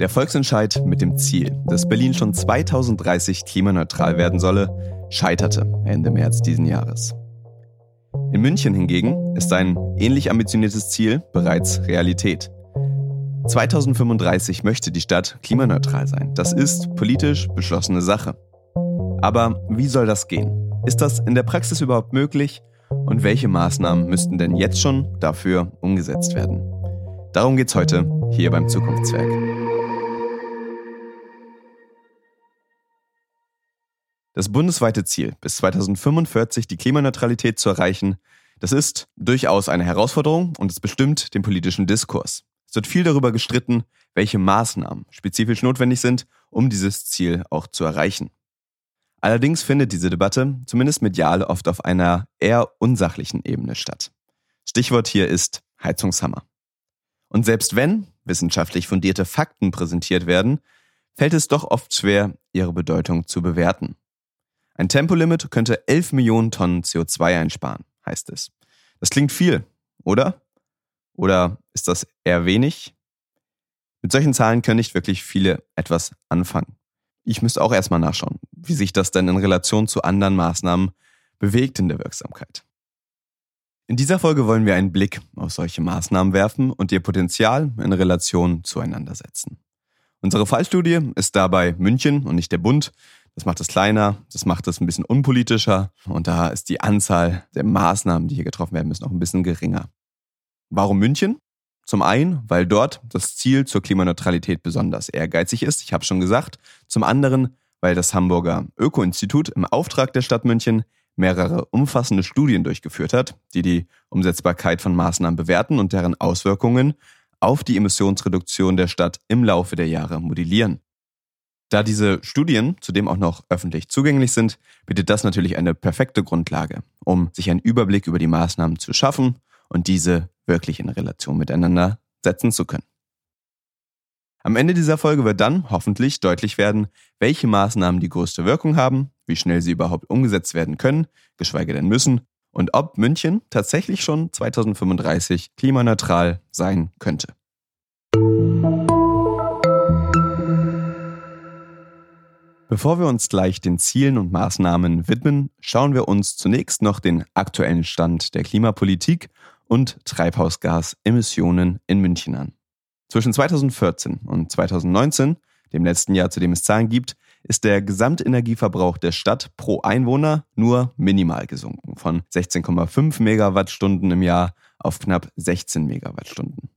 Der Volksentscheid mit dem Ziel, dass Berlin schon 2030 klimaneutral werden solle, scheiterte Ende März diesen Jahres. In München hingegen ist ein ähnlich ambitioniertes Ziel bereits Realität. 2035 möchte die Stadt klimaneutral sein. Das ist politisch beschlossene Sache. Aber wie soll das gehen? Ist das in der Praxis überhaupt möglich? Und welche Maßnahmen müssten denn jetzt schon dafür umgesetzt werden? Darum geht es heute hier beim Zukunftswerk. Das bundesweite Ziel, bis 2045 die Klimaneutralität zu erreichen, das ist durchaus eine Herausforderung und es bestimmt den politischen Diskurs. Es wird viel darüber gestritten, welche Maßnahmen spezifisch notwendig sind, um dieses Ziel auch zu erreichen. Allerdings findet diese Debatte, zumindest medial, oft auf einer eher unsachlichen Ebene statt. Stichwort hier ist Heizungshammer. Und selbst wenn wissenschaftlich fundierte Fakten präsentiert werden, fällt es doch oft schwer, ihre Bedeutung zu bewerten. Ein Tempolimit könnte 11 Millionen Tonnen CO2 einsparen, heißt es. Das klingt viel, oder? Oder ist das eher wenig? Mit solchen Zahlen können nicht wirklich viele etwas anfangen. Ich müsste auch erstmal nachschauen, wie sich das denn in Relation zu anderen Maßnahmen bewegt in der Wirksamkeit. In dieser Folge wollen wir einen Blick auf solche Maßnahmen werfen und ihr Potenzial in Relation zueinander setzen. Unsere Fallstudie ist dabei München und nicht der Bund, das macht es kleiner, das macht es ein bisschen unpolitischer und da ist die Anzahl der Maßnahmen, die hier getroffen werden müssen, auch ein bisschen geringer. Warum München? Zum einen, weil dort das Ziel zur Klimaneutralität besonders ehrgeizig ist, ich habe schon gesagt. Zum anderen, weil das Hamburger Öko-Institut im Auftrag der Stadt München mehrere umfassende Studien durchgeführt hat, die die Umsetzbarkeit von Maßnahmen bewerten und deren Auswirkungen auf die Emissionsreduktion der Stadt im Laufe der Jahre modellieren. Da diese Studien zudem auch noch öffentlich zugänglich sind, bietet das natürlich eine perfekte Grundlage, um sich einen Überblick über die Maßnahmen zu schaffen und diese wirklich in Relation miteinander setzen zu können. Am Ende dieser Folge wird dann hoffentlich deutlich werden, welche Maßnahmen die größte Wirkung haben, wie schnell sie überhaupt umgesetzt werden können, geschweige denn müssen, und ob München tatsächlich schon 2035 klimaneutral sein könnte. Bevor wir uns gleich den Zielen und Maßnahmen widmen, schauen wir uns zunächst noch den aktuellen Stand der Klimapolitik und Treibhausgasemissionen in München an. Zwischen 2014 und 2019, dem letzten Jahr, zu dem es Zahlen gibt, ist der Gesamtenergieverbrauch der Stadt pro Einwohner nur minimal gesunken, von 16,5 Megawattstunden im Jahr auf knapp 16 Megawattstunden.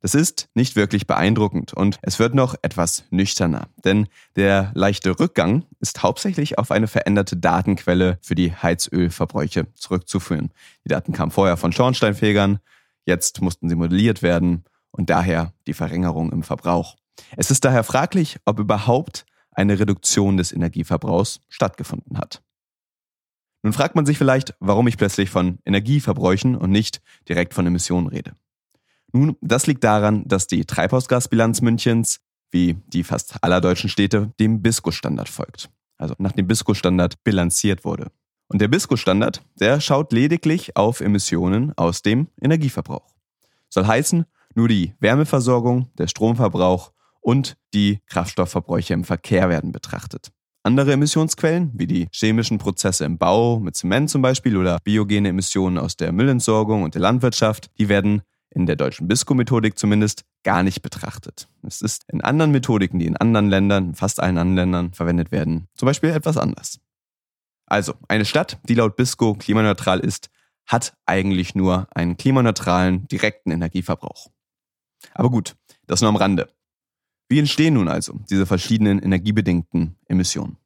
Das ist nicht wirklich beeindruckend und es wird noch etwas nüchterner, denn der leichte Rückgang ist hauptsächlich auf eine veränderte Datenquelle für die Heizölverbräuche zurückzuführen. Die Daten kamen vorher von Schornsteinfegern, jetzt mussten sie modelliert werden und daher die Verringerung im Verbrauch. Es ist daher fraglich, ob überhaupt eine Reduktion des Energieverbrauchs stattgefunden hat. Nun fragt man sich vielleicht, warum ich plötzlich von Energieverbräuchen und nicht direkt von Emissionen rede. Nun, das liegt daran, dass die Treibhausgasbilanz Münchens, wie die fast aller deutschen Städte, dem BISCO-Standard folgt. Also nach dem BISCO-Standard bilanziert wurde. Und der BISCO-Standard, der schaut lediglich auf Emissionen aus dem Energieverbrauch. Soll heißen, nur die Wärmeversorgung, der Stromverbrauch und die Kraftstoffverbräuche im Verkehr werden betrachtet. Andere Emissionsquellen, wie die chemischen Prozesse im Bau mit Zement zum Beispiel oder biogene Emissionen aus der Müllentsorgung und der Landwirtschaft, die werden in der deutschen BISCO-Methodik zumindest gar nicht betrachtet. Es ist in anderen Methodiken, die in anderen Ländern, fast allen anderen Ländern verwendet werden, zum Beispiel etwas anders. Also, eine Stadt, die laut BISCO klimaneutral ist, hat eigentlich nur einen klimaneutralen direkten Energieverbrauch. Aber gut, das nur am Rande. Wie entstehen nun also diese verschiedenen energiebedingten Emissionen?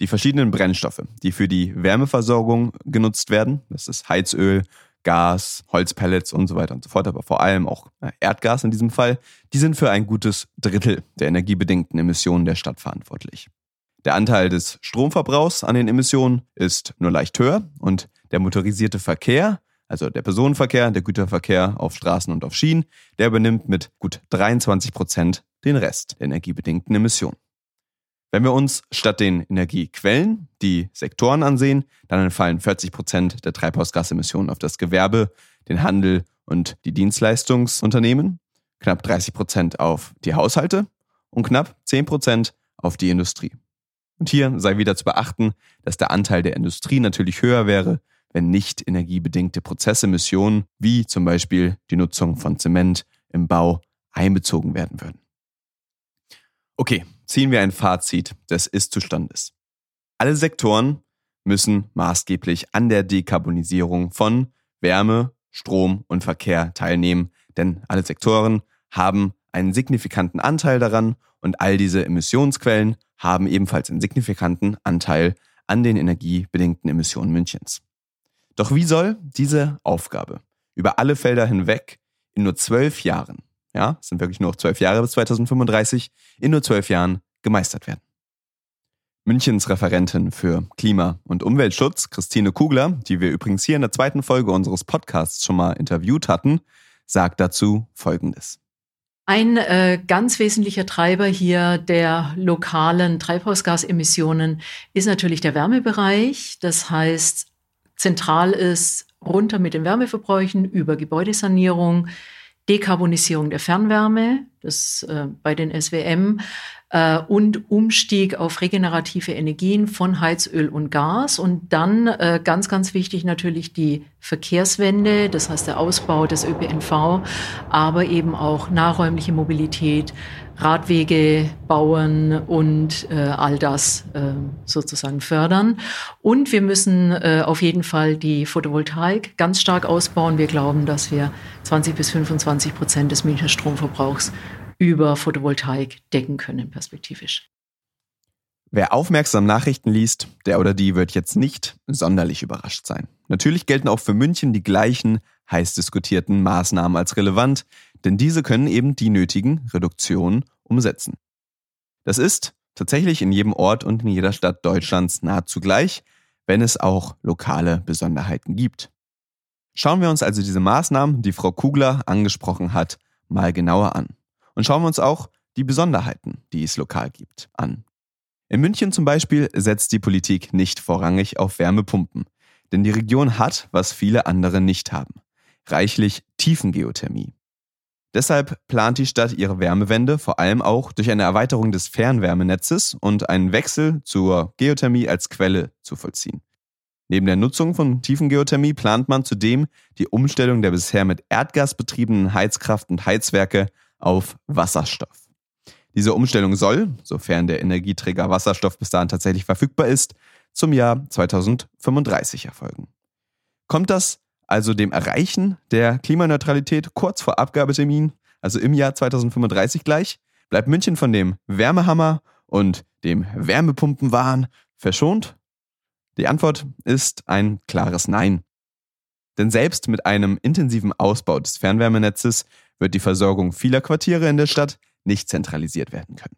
Die verschiedenen Brennstoffe, die für die Wärmeversorgung genutzt werden, das ist Heizöl, Gas, Holzpellets und so weiter und so fort, aber vor allem auch äh, Erdgas in diesem Fall, die sind für ein gutes Drittel der energiebedingten Emissionen der Stadt verantwortlich. Der Anteil des Stromverbrauchs an den Emissionen ist nur leicht höher und der motorisierte Verkehr, also der Personenverkehr, der Güterverkehr auf Straßen und auf Schienen, der übernimmt mit gut 23 Prozent den Rest der energiebedingten Emissionen. Wenn wir uns statt den Energiequellen die Sektoren ansehen, dann entfallen 40 Prozent der Treibhausgasemissionen auf das Gewerbe, den Handel und die Dienstleistungsunternehmen. knapp 30 Prozent auf die Haushalte und knapp 10 Prozent auf die Industrie. Und hier sei wieder zu beachten, dass der Anteil der Industrie natürlich höher wäre, wenn nicht energiebedingte Prozessemissionen wie zum Beispiel die Nutzung von Zement im Bau einbezogen werden würden. Okay, ziehen wir ein Fazit des Ist-Zustandes. Alle Sektoren müssen maßgeblich an der Dekarbonisierung von Wärme, Strom und Verkehr teilnehmen, denn alle Sektoren haben einen signifikanten Anteil daran und all diese Emissionsquellen haben ebenfalls einen signifikanten Anteil an den energiebedingten Emissionen Münchens. Doch wie soll diese Aufgabe über alle Felder hinweg in nur zwölf Jahren, ja, es sind wirklich nur noch zwölf Jahre bis 2035, in nur zwölf Jahren gemeistert werden? Münchens Referentin für Klima- und Umweltschutz, Christine Kugler, die wir übrigens hier in der zweiten Folge unseres Podcasts schon mal interviewt hatten, sagt dazu Folgendes. Ein äh, ganz wesentlicher Treiber hier der lokalen Treibhausgasemissionen ist natürlich der Wärmebereich. Das heißt, zentral ist runter mit den Wärmeverbräuchen über Gebäudesanierung, Dekarbonisierung der Fernwärme, das äh, bei den SWM, äh, und Umstieg auf regenerative Energien von Heizöl und Gas. Und dann äh, ganz, ganz wichtig natürlich die Verkehrswende, das heißt der Ausbau des ÖPNV, aber eben auch nahräumliche Mobilität, Radwege bauen und äh, all das äh, sozusagen fördern. Und wir müssen äh, auf jeden Fall die Photovoltaik ganz stark ausbauen. Wir glauben, dass wir 20 bis 25 Prozent des Münchner Stromverbrauchs über Photovoltaik decken können, perspektivisch. Wer aufmerksam Nachrichten liest, der oder die wird jetzt nicht sonderlich überrascht sein. Natürlich gelten auch für München die gleichen heiß diskutierten Maßnahmen als relevant, denn diese können eben die nötigen Reduktionen umsetzen. Das ist tatsächlich in jedem Ort und in jeder Stadt Deutschlands nahezu gleich, wenn es auch lokale Besonderheiten gibt. Schauen wir uns also diese Maßnahmen, die Frau Kugler angesprochen hat, mal genauer an. Und schauen wir uns auch die Besonderheiten, die es lokal gibt, an. In München zum Beispiel setzt die Politik nicht vorrangig auf Wärmepumpen, denn die Region hat, was viele andere nicht haben, reichlich Tiefengeothermie. Deshalb plant die Stadt ihre Wärmewende vor allem auch durch eine Erweiterung des Fernwärmenetzes und einen Wechsel zur Geothermie als Quelle zu vollziehen. Neben der Nutzung von Tiefengeothermie plant man zudem die Umstellung der bisher mit Erdgas betriebenen Heizkraft- und Heizwerke auf Wasserstoff. Diese Umstellung soll, sofern der Energieträger Wasserstoff bis dahin tatsächlich verfügbar ist, zum Jahr 2035 erfolgen. Kommt das also dem Erreichen der Klimaneutralität kurz vor Abgabetermin, also im Jahr 2035 gleich, bleibt München von dem Wärmehammer und dem Wärmepumpenwahn verschont? Die Antwort ist ein klares Nein. Denn selbst mit einem intensiven Ausbau des Fernwärmenetzes wird die Versorgung vieler Quartiere in der Stadt nicht zentralisiert werden können.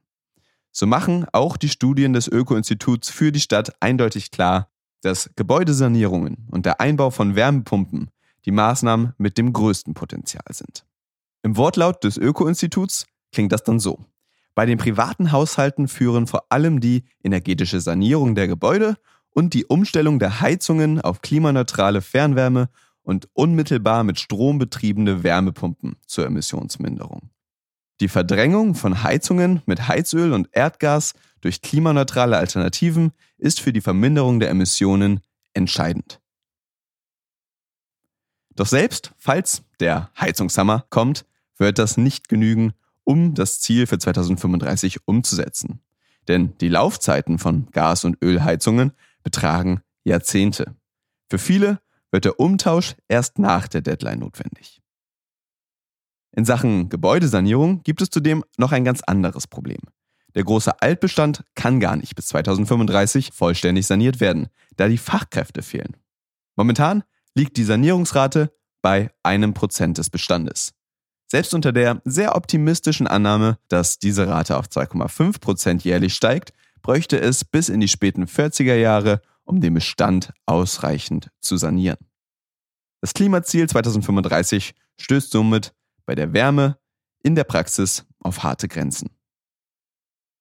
So machen auch die Studien des Öko-Instituts für die Stadt eindeutig klar, dass Gebäudesanierungen und der Einbau von Wärmepumpen die Maßnahmen mit dem größten Potenzial sind. Im Wortlaut des Öko-Instituts klingt das dann so. Bei den privaten Haushalten führen vor allem die energetische Sanierung der Gebäude und die Umstellung der Heizungen auf klimaneutrale Fernwärme und unmittelbar mit Strom betriebene Wärmepumpen zur Emissionsminderung. Die Verdrängung von Heizungen mit Heizöl und Erdgas durch klimaneutrale Alternativen ist für die Verminderung der Emissionen entscheidend. Doch selbst falls der Heizungshammer kommt, wird das nicht genügen, um das Ziel für 2035 umzusetzen. Denn die Laufzeiten von Gas- und Ölheizungen betragen Jahrzehnte. Für viele wird der Umtausch erst nach der Deadline notwendig. In Sachen Gebäudesanierung gibt es zudem noch ein ganz anderes Problem. Der große Altbestand kann gar nicht bis 2035 vollständig saniert werden, da die Fachkräfte fehlen. Momentan liegt die Sanierungsrate bei einem Prozent des Bestandes. Selbst unter der sehr optimistischen Annahme, dass diese Rate auf 2,5 Prozent jährlich steigt, bräuchte es bis in die späten 40er Jahre, um den Bestand ausreichend zu sanieren. Das Klimaziel 2035 stößt somit bei der Wärme in der Praxis auf harte Grenzen.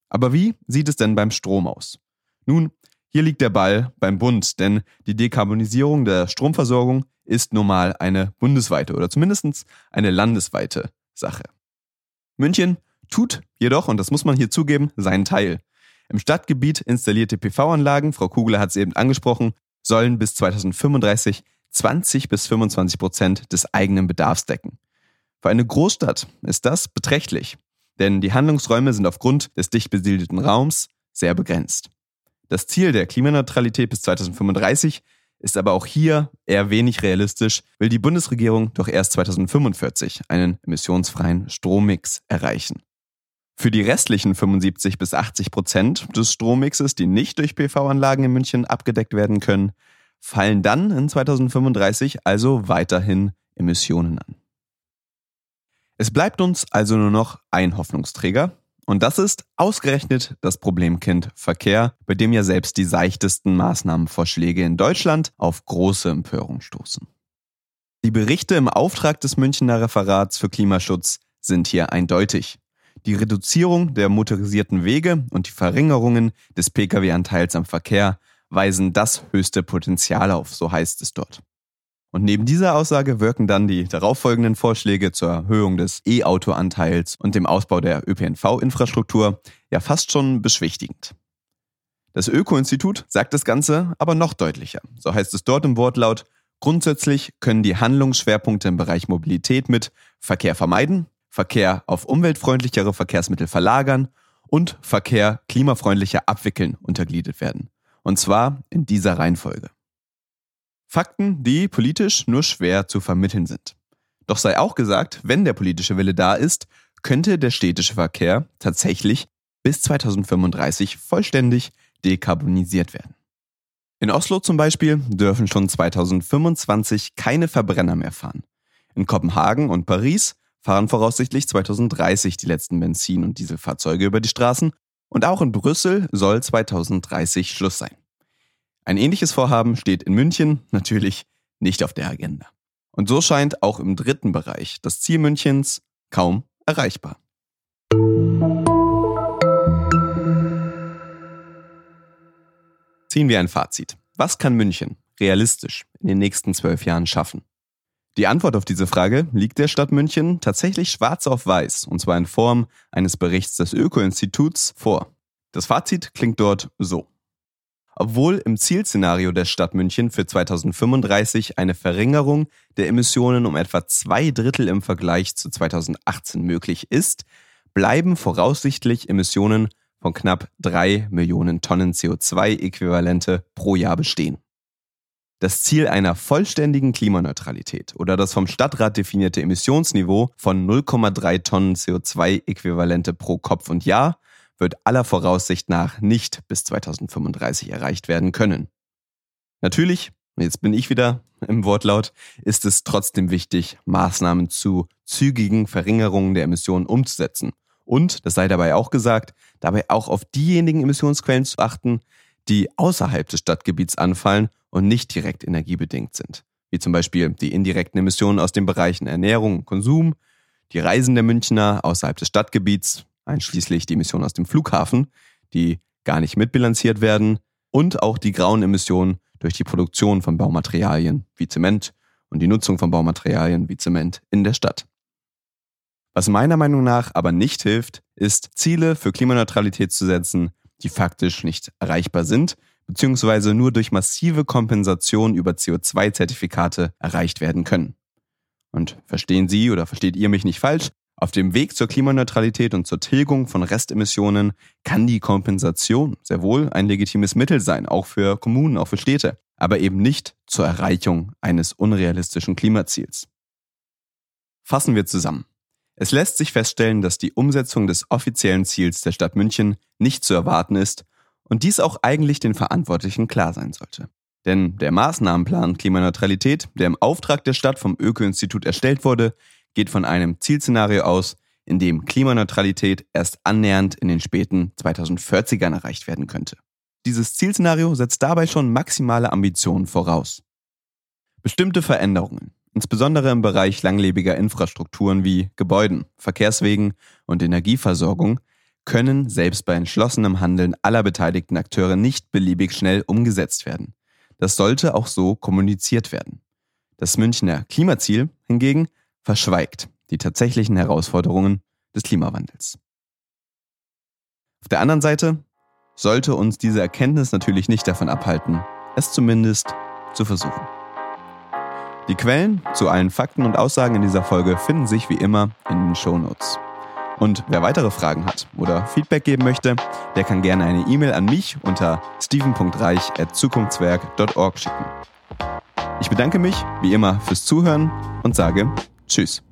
Aber wie sieht es denn beim Strom aus? Nun, hier liegt der Ball beim Bund, denn die Dekarbonisierung der Stromversorgung ist nun mal eine bundesweite oder zumindest eine landesweite Sache. München tut jedoch, und das muss man hier zugeben, seinen Teil. Im Stadtgebiet installierte PV-Anlagen, Frau Kugler hat es eben angesprochen, sollen bis 2035 20 bis 25 Prozent des eigenen Bedarfs decken. Für eine Großstadt ist das beträchtlich, denn die Handlungsräume sind aufgrund des dicht besiedelten Raums sehr begrenzt. Das Ziel der Klimaneutralität bis 2035 ist aber auch hier eher wenig realistisch, will die Bundesregierung doch erst 2045 einen emissionsfreien Strommix erreichen. Für die restlichen 75 bis 80 Prozent des Strommixes, die nicht durch PV-Anlagen in München abgedeckt werden können, fallen dann in 2035 also weiterhin Emissionen an. Es bleibt uns also nur noch ein Hoffnungsträger, und das ist ausgerechnet das Problemkind Verkehr, bei dem ja selbst die seichtesten Maßnahmenvorschläge in Deutschland auf große Empörung stoßen. Die Berichte im Auftrag des Münchner Referats für Klimaschutz sind hier eindeutig. Die Reduzierung der motorisierten Wege und die Verringerungen des Pkw-Anteils am Verkehr weisen das höchste Potenzial auf, so heißt es dort. Und neben dieser Aussage wirken dann die darauffolgenden Vorschläge zur Erhöhung des E-Auto-Anteils und dem Ausbau der ÖPNV-Infrastruktur ja fast schon beschwichtigend. Das Öko-Institut sagt das Ganze aber noch deutlicher. So heißt es dort im Wortlaut, grundsätzlich können die Handlungsschwerpunkte im Bereich Mobilität mit Verkehr vermeiden, Verkehr auf umweltfreundlichere Verkehrsmittel verlagern und Verkehr klimafreundlicher abwickeln untergliedert werden. Und zwar in dieser Reihenfolge. Fakten, die politisch nur schwer zu vermitteln sind. Doch sei auch gesagt, wenn der politische Wille da ist, könnte der städtische Verkehr tatsächlich bis 2035 vollständig dekarbonisiert werden. In Oslo zum Beispiel dürfen schon 2025 keine Verbrenner mehr fahren. In Kopenhagen und Paris fahren voraussichtlich 2030 die letzten Benzin- und Dieselfahrzeuge über die Straßen und auch in Brüssel soll 2030 Schluss sein. Ein ähnliches Vorhaben steht in München natürlich nicht auf der Agenda. Und so scheint auch im dritten Bereich das Ziel Münchens kaum erreichbar. Ziehen wir ein Fazit. Was kann München realistisch in den nächsten zwölf Jahren schaffen? Die Antwort auf diese Frage liegt der Stadt München tatsächlich schwarz auf weiß, und zwar in Form eines Berichts des Öko-Instituts vor. Das Fazit klingt dort so. Obwohl im Zielszenario der Stadt München für 2035 eine Verringerung der Emissionen um etwa zwei Drittel im Vergleich zu 2018 möglich ist, bleiben voraussichtlich Emissionen von knapp drei Millionen Tonnen CO2-Äquivalente pro Jahr bestehen. Das Ziel einer vollständigen Klimaneutralität oder das vom Stadtrat definierte Emissionsniveau von 0,3 Tonnen CO2-Äquivalente pro Kopf und Jahr wird aller Voraussicht nach nicht bis 2035 erreicht werden können. Natürlich, jetzt bin ich wieder im Wortlaut, ist es trotzdem wichtig, Maßnahmen zu zügigen Verringerungen der Emissionen umzusetzen. Und, das sei dabei auch gesagt, dabei auch auf diejenigen Emissionsquellen zu achten, die außerhalb des Stadtgebiets anfallen und nicht direkt energiebedingt sind. Wie zum Beispiel die indirekten Emissionen aus den Bereichen Ernährung und Konsum, die Reisen der Münchner außerhalb des Stadtgebiets, einschließlich die Emissionen aus dem Flughafen, die gar nicht mitbilanziert werden, und auch die grauen Emissionen durch die Produktion von Baumaterialien wie Zement und die Nutzung von Baumaterialien wie Zement in der Stadt. Was meiner Meinung nach aber nicht hilft, ist Ziele für Klimaneutralität zu setzen, die faktisch nicht erreichbar sind, beziehungsweise nur durch massive Kompensation über CO2-Zertifikate erreicht werden können. Und verstehen Sie oder versteht ihr mich nicht falsch, auf dem Weg zur Klimaneutralität und zur Tilgung von Restemissionen kann die Kompensation sehr wohl ein legitimes Mittel sein, auch für Kommunen, auch für Städte, aber eben nicht zur Erreichung eines unrealistischen Klimaziels. Fassen wir zusammen. Es lässt sich feststellen, dass die Umsetzung des offiziellen Ziels der Stadt München nicht zu erwarten ist und dies auch eigentlich den Verantwortlichen klar sein sollte. Denn der Maßnahmenplan Klimaneutralität, der im Auftrag der Stadt vom Öko-Institut erstellt wurde, geht von einem Zielszenario aus, in dem Klimaneutralität erst annähernd in den späten 2040ern erreicht werden könnte. Dieses Zielszenario setzt dabei schon maximale Ambitionen voraus. Bestimmte Veränderungen, insbesondere im Bereich langlebiger Infrastrukturen wie Gebäuden, Verkehrswegen und Energieversorgung, können selbst bei entschlossenem Handeln aller beteiligten Akteure nicht beliebig schnell umgesetzt werden. Das sollte auch so kommuniziert werden. Das Münchner Klimaziel hingegen verschweigt die tatsächlichen Herausforderungen des Klimawandels. Auf der anderen Seite sollte uns diese Erkenntnis natürlich nicht davon abhalten, es zumindest zu versuchen. Die Quellen zu allen Fakten und Aussagen in dieser Folge finden sich wie immer in den Shownotes. Und wer weitere Fragen hat oder Feedback geben möchte, der kann gerne eine E-Mail an mich unter steven.reich.zukunftswerk.org schicken. Ich bedanke mich wie immer fürs Zuhören und sage Tschüss.